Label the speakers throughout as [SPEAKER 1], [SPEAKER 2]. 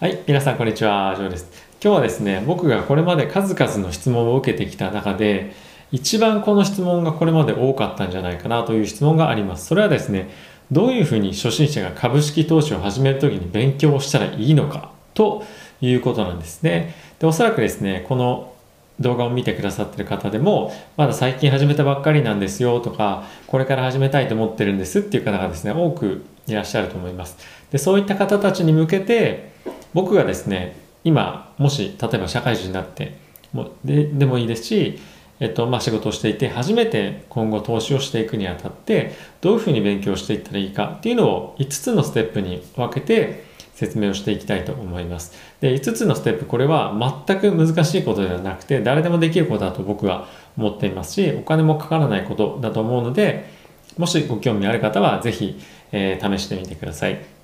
[SPEAKER 1] はい、皆さんこんにちは、ジョーです。今日はですね、僕がこれまで数々の質問を受けてきた中で、一番この質問がこれまで多かったんじゃないかなという質問があります。それはですね、どういうふうに初心者が株式投資を始めるときに勉強をしたらいいのかということなんですね。で、おそらくですね、この動画を見てくださってる方でも、まだ最近始めたばっかりなんですよとか、これから始めたいと思ってるんですっていう方がですね、多くいらっしゃると思います。で、そういった方たちに向けて、僕がですね、今、もし、例えば社会人になってもで、でもいいですし、えっと、まあ、仕事をしていて、初めて今後投資をしていくにあたって、どういうふうに勉強していったらいいかっていうのを5つのステップに分けて説明をしていきたいと思います。で、5つのステップ、これは全く難しいことではなくて、誰でもできることだと僕は思っていますし、お金もかからないことだと思うので、もしご興味ある方は、ぜひ、えー、試してみてください。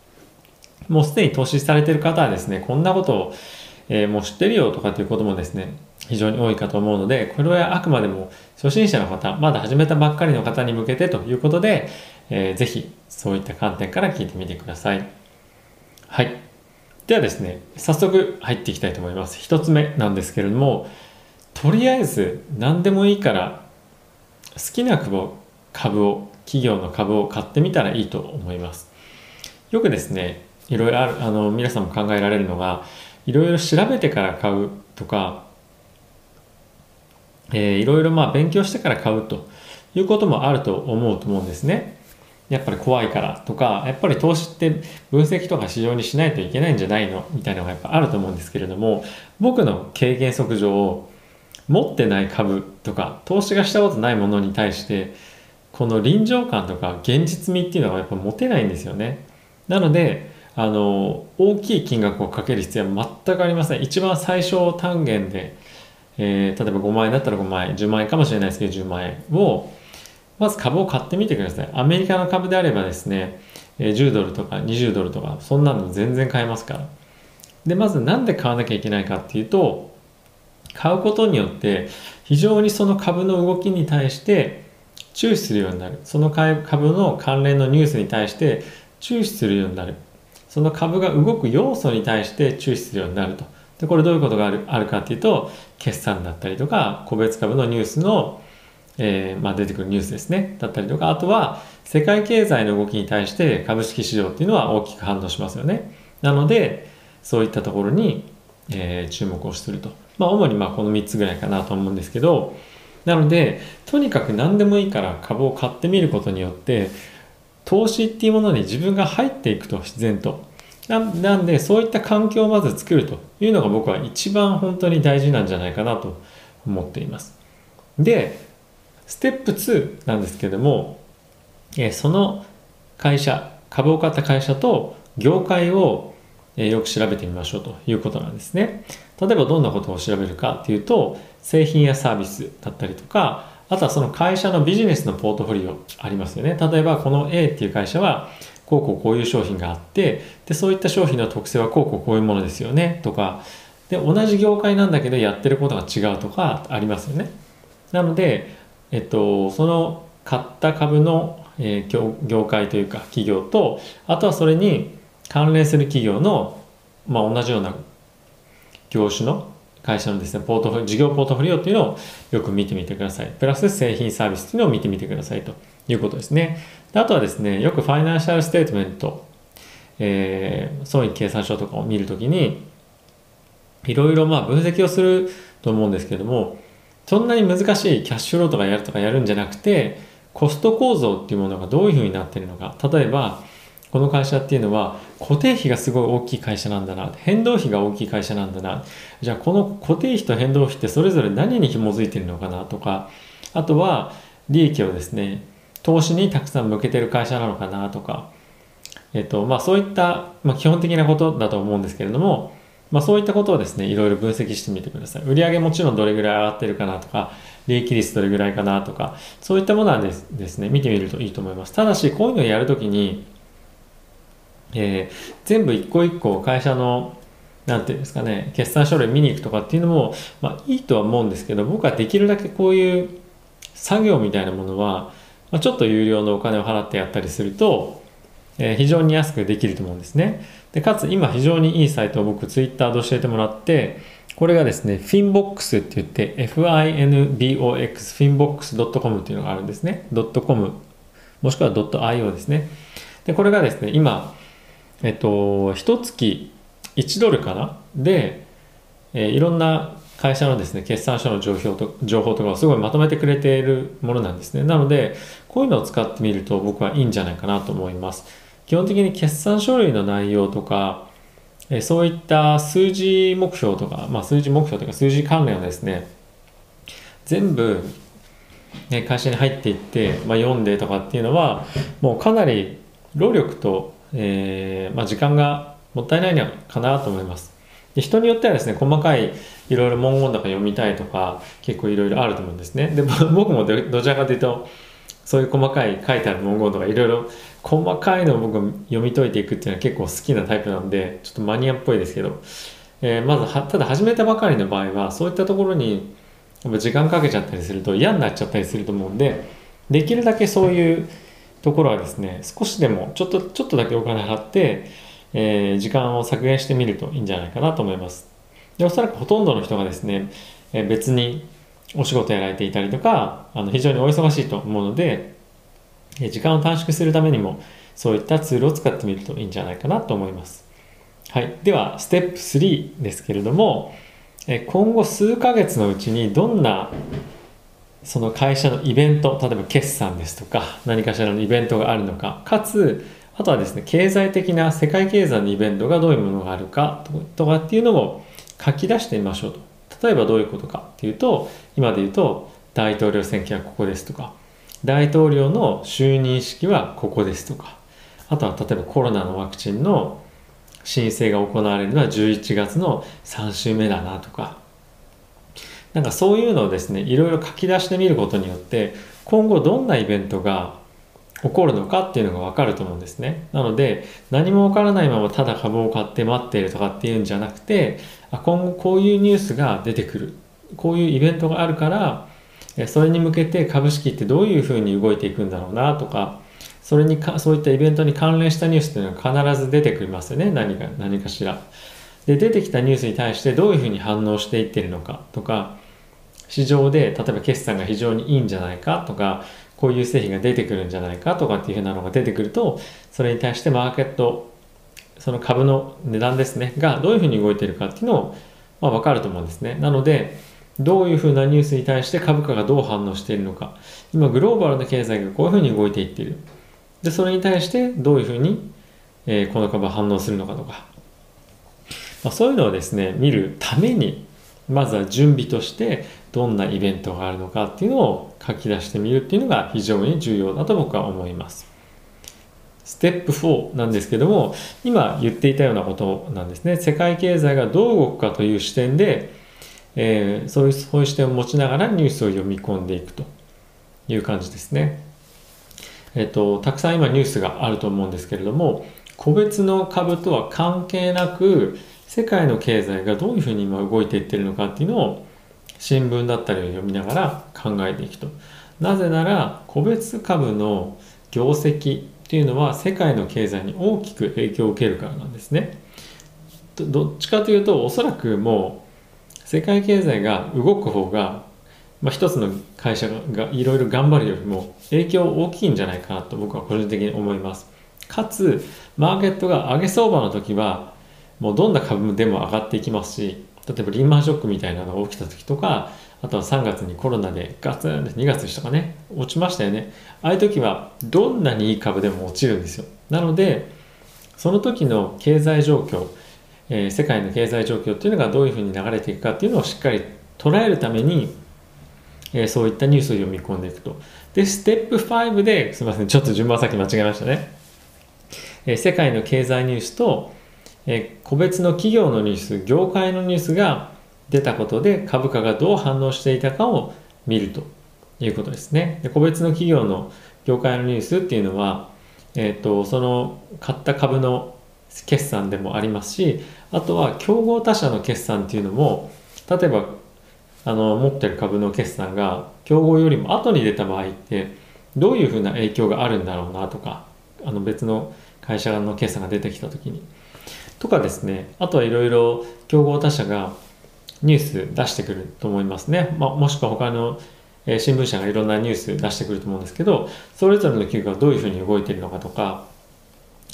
[SPEAKER 1] もうすでに投資されている方はですね、こんなことを、えー、もう知ってるよとかっていうこともですね、非常に多いかと思うので、これはあくまでも初心者の方、まだ始めたばっかりの方に向けてということで、えー、ぜひそういった観点から聞いてみてください。はい。ではですね、早速入っていきたいと思います。一つ目なんですけれども、とりあえず何でもいいから好きな株を、株を、企業の株を買ってみたらいいと思います。よくですね、いろいろある、あの、皆さんも考えられるのが、いろいろ調べてから買うとか、えー、いろいろまあ勉強してから買うということもあると思うと思うんですね。やっぱり怖いからとか、やっぱり投資って分析とか市場にしないといけないんじゃないの？みたいなのがやっぱあると思うんですけれども、僕の経験則上、持ってない株とか、投資がしたことないものに対して、この臨場感とか現実味っていうのがやっぱ持てないんですよね。なので、あの、大きい金額をかける必要は全くありません。一番最小単元で、えー、例えば5万円だったら5万円、10万円かもしれないですけど10万円を、まず株を買ってみてください。アメリカの株であればですね、10ドルとか20ドルとか、そんなの全然買えますから。で、まずなんで買わなきゃいけないかっていうと、買うことによって非常にその株の動きに対して注視するようになる。その株の関連のニュースに対して注視するようになる。その株が動く要素に対して注視するようになると。で、これどういうことがあるあるかっていうと、決算だったりとか、個別株のニュースの、えー、まあ、出てくるニュースですね。だったりとか、あとは世界経済の動きに対して株式市場っていうのは大きく反応しますよね。なので、そういったところに、えー、注目をすると。まあ、主にまあこの3つぐらいかなと思うんですけど、なので、とにかく何でもいいから株を買ってみることによって、投資っていうものに自分が入っていくと自然と。なんでそういった環境をまず作るというのが僕は一番本当に大事なんじゃないかなと思っています。でステップ2なんですけどもえその会社株を買った会社と業界をよく調べてみましょうということなんですね。例えばどんなことを調べるかっていうと製品やサービスだったりとかあとはその会社のビジネスのポートフォリオありますよね。例えばこの A っていう会社はこうこうこういう商品があってでそういった商品の特性はこうこうこういうものですよねとかで同じ業界なんだけどやってることが違うとかありますよね。なので、えっと、その買った株の、えー、業界というか企業とあとはそれに関連する企業の、まあ、同じような業種の会社のですね、ポートフォリ事業ポートフォリオっていうのをよく見てみてください。プラス製品サービスっていうのを見てみてくださいということですね。であとはですね、よく financial statement、えー、損益計算書とかを見るときに、いろいろまあ分析をすると思うんですけども、そんなに難しいキャッシュローとかやるとかやるんじゃなくて、コスト構造っていうものがどういうふうになってるのか。例えば、この会社っていうのは固定費がすごい大きい会社なんだな。変動費が大きい会社なんだな。じゃあこの固定費と変動費ってそれぞれ何に紐づいてるのかなとか。あとは利益をですね投資にたくさん向けてる会社なのかなとか、えっとまあ、そういった、まあ、基本的なことだと思うんですけれども、まあ、そういったことをですねいろいろ分析してみてください。売上もちろんどれぐらい上がってるかなとか利益率どれぐらいかなとかそういったものはですですね見てみるといいと思います。ただしこういうのをやるときにえー、全部一個一個会社のなんていうんですかね決算書類見に行くとかっていうのも、まあ、いいとは思うんですけど僕はできるだけこういう作業みたいなものは、まあ、ちょっと有料のお金を払ってやったりするとえー、非常に安くできると思うんですね。で、かつ今非常にいいサイトを僕ツイッターで教えてもらって、これがですね、Finbox って言って、FINBOX、finbox.com っていうのがあるんですね。.com、もしくは .io ですね。で、これがですね、今、えっと、一月1ドルかな？で、えー、いろんな会社のですね、決算書の情報と情報とかをすごいまとめてくれているものなんですね。なので、こういうのを使ってみると僕はいいんじゃないかなと思います。基本的に決算書類の内容とか、えそういった数字目標とか、まあ、数字目標とか数字関連をですね、全部、ね、会社に入っていって、まあ、読んでとかっていうのは、もうかなり労力と、えー、まあ、時間がもったいないのかなと思います。で人によってはですね、細かいいろいろ文言とか読みたいとか、結構いろいろあると思うんですね。で、僕もどちらかというと、そういう細かい書いてある文言とかいろいろ細かいのを僕読み解いていくっていうのは結構好きなタイプなんで、ちょっとマニアっぽいですけど、えー、まずは、ただ始めたばかりの場合は、そういったところに時間かけちゃったりすると嫌になっちゃったりすると思うんで、できるだけそういうところはですね、少しでもちょっと、ちょっとだけお金払って、えー、時間を削減してみるといいんじゃないかなと思います。で、おそらくほとんどの人がですね、えー、別にお仕事やられていたりとか、あの非常にお忙しいと思うので、時間を短縮するためにもそういったツールを使ってみるといいんじゃないかなと思います。はい。では、ステップ3ですけれども、今後数ヶ月のうちにどんなその会社のイベント、例えば決算ですとか、何かしらのイベントがあるのか、かつ、あとはですね、経済的な世界経済のイベントがどういうものがあるかとかっていうのを書き出してみましょうと。例えばどういうことかっていうと、今で言うと、大統領選挙はここですとか、大統領の就任式はここですとか、あとは例えばコロナのワクチンの申請が行われるのは11月の3週目だなとか、なんかそういうのをですね、いろいろ書き出してみることによって、今後どんなイベントが起こるのかっていうのがわかると思うんですね。なので、何もわからないままただ株を買って待っているとかっていうんじゃなくて、あ今後こういうニュースが出てくる。こういうイベントがあるから、それに向けて株式ってどういうふうに動いていくんだろうなとか、それにか、そういったイベントに関連したニュースっていうのは必ず出てくりますよね。何か、何かしら。で、出てきたニュースに対してどういうふうに反応していってるのかとか、市場で例えば決算が非常にいいんじゃないかとか、こういう製品が出てくるんじゃないかとかっていうふうなのが出てくると、それに対してマーケット、その株の値段ですね、がどういうふうに動いているかっていうのを、まあ、分かると思うんですね。なので、どういうふうなニュースに対して株価がどう反応しているのか。今、グローバルな経済がこういうふうに動いていっている。で、それに対してどういうふうに、えー、この株は反応するのかとか。まあ、そういうのをですね、見るために、まずは準備としてどんなイベントがあるのかっていうのを書き出してみるっていうのが非常に重要だと僕は思います。ステップ4なんですけども、今言っていたようなことなんですね。世界経済がどう動くかという視点で、えー、そういうそういう視点を持ちながらニュースを読み込んでいくという感じですね。えっ、と、たくさん今ニュースがあると思うんですけれども、個別の株とは関係なく、世界の経済がどういうふうに今動いていってるのかっていうのを新聞だったりを読みながら考えていくと。なぜなら、個別株の業績っていうのは世界の経済に大きく影響を受けるからなんですね。どっちかというと、おそらくもう世界経済が動く方が、まあ、一つの会社がいろいろ頑張るよりも影響大きいんじゃないかなと僕は個人的に思います。かつ、マーケットが上げ相場の時は、もうどんな株でも上がっていきますし、例えばリーマンショックみたいなのが起きた時とか、あとは3月にコロナでガツンって2月でしたかね、落ちましたよね。ああいう時はどんなにいい株でも落ちるんですよ。なので、その時の経済状況、えー、世界の経済状況っていうのがどういうふうに流れていくかっていうのをしっかり捉えるために、えー、そういったニュースを読み込んでいくと。で、ステップ5で、すみません、ちょっと順番先間違えましたね。えー、世界の経済ニュースと、え個別の企業のニュース、業界のニュースが出たことで株価がどう反応していたかを見るということですね。で個別の企業の業界のニュースっていうのは、えっ、と、その買った株の決算でもありますしあとは競合他社の決算っていうのも例えばあの持ってる株の決算が競合よりも後に出た場合ってどういうふうな影響があるんだろうなとかあの別の会社の決算が出てきた時に。とかですね、あとはいろいろ競合他社がニュース出してくると思いますね。まあ、もしくは他のえ新聞社がいろんなニュース出してくると思うんですけど、それぞれの企業がどういうふうに動いているのかとか、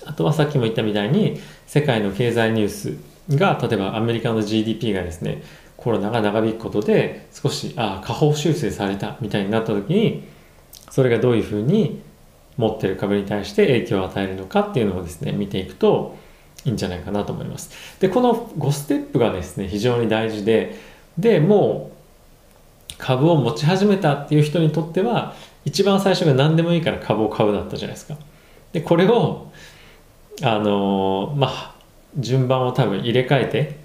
[SPEAKER 1] あとはさっきも言ったみたいに、世界の経済ニュースが、例えばアメリカの GDP がですね、コロナが長引くことで少し、ああ、下方修正されたみたいになった時に、それがどういうふうに持ってる株に対して影響を与えるのかっていうのをですね、見ていくといいんじゃないかなと思います。で、この5ステップがですね、非常に大事で、で、もう株を持ち始めたっていう人にとっては一番最初が何でもいいから株を買うだったじゃないですか。でこれをあのまあ順番を多分入れ替えて、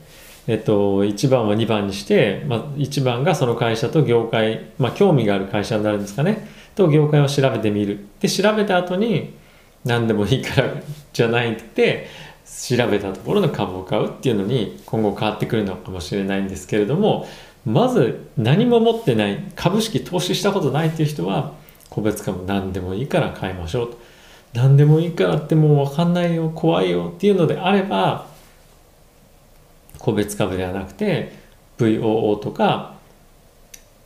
[SPEAKER 1] えっと、1番は2番にして、まあ、1番がその会社と業界、まあ、興味がある会社になるんですかねと業界を調べてみるで調べた後に何でもいいからじゃないって調べたところの株を買うっていうのに今後変わってくるのかもしれないんですけれどもまず何も持ってない株式投資したことないっていう人は個別株何でもいいから買いましょうと。何でもいいからってもう分かんないよ怖いよっていうのであれば個別株ではなくて VOO とか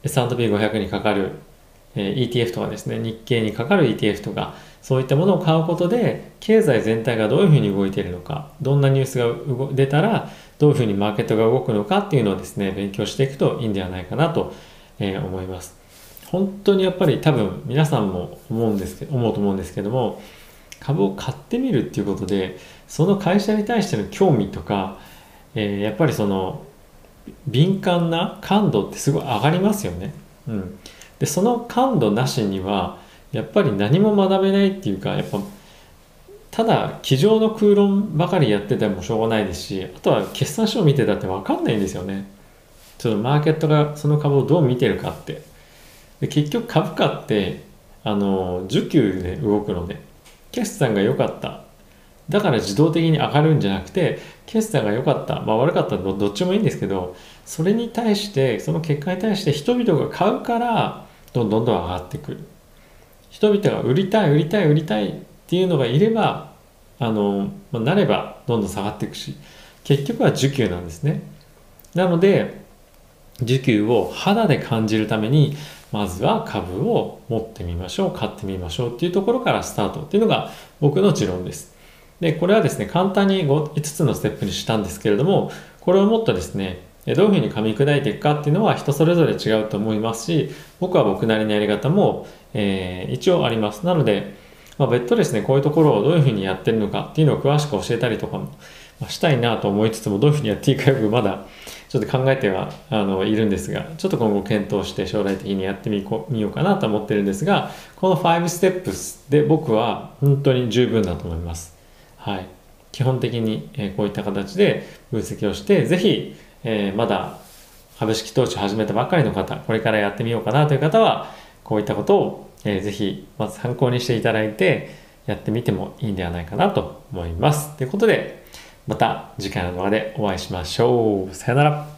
[SPEAKER 1] S&P500 にかかる ETF とかですね日経にかかる ETF とかそういったものを買うことで経済全体がどういうふうに動いているのかどんなニュースが出たらどういうふうにマーケットが動くのかっていうのをですね勉強していくといいんではないかなと、えー、思います本当にやっぱり多分皆さんも思うんですけど思うと思うんですけども株を買ってみるっていうことでその会社に対しての興味とか、えー、やっぱりその敏感な感度ってすごい上がりますよね。うん、でその感度なしにはやっぱり何も学べないっていうかやっぱただ机上の空論ばかりやっててもしょうがないですしあとは決算書を見てたって分かんないんですよね。ちょっとマーケットがその株をどう見てるかって。で結局株価ってあの需給で動くので決算が良かった。だから自動的に上がるんじゃなくて決算が良かった。まあ悪かった。らどっちもいいんですけどそれに対してその結果に対して人々が買うからどんどんどん上がってくる。人々が売りたい売りたい売りたいっていうのがいればあの、まあ、なればどんどん下がっていくし結局は需給なんですね。なので需給を肌で感じるためにまずは株を持ってみましょう買ってみましょうっていうところからスタートっていうのが僕の持論です。でこれはですね簡単に 5, 5つのステップにしたんですけれどもこれをもっとですねどういうふうに噛み砕いていくかっていうのは人それぞれ違うと思いますし僕は僕なりのやり方も、えー、一応あります。なので、まあ、別途ですねこういうところをどういうふうにやってるのかっていうのを詳しく教えたりとかもしたいなと思いつつもどういうふうにやっていいかよくまだちょっと考えてはあのいるんですがちょっと今後検討して将来的にやってみこみようかなと思ってるんですがこの5ステップスで僕は本当に十分だと思います。はい。基本的にこういった形で分析をしてぜひえー、まだ株式投資を始めたばっかりの方、これからやってみようかなという方は、こういったことを、えー、ぜひ、まず参考にしていただいて、やってみてもいいんではないかなと思います。ということで、また次回の動画でお会いしましょう。さよなら。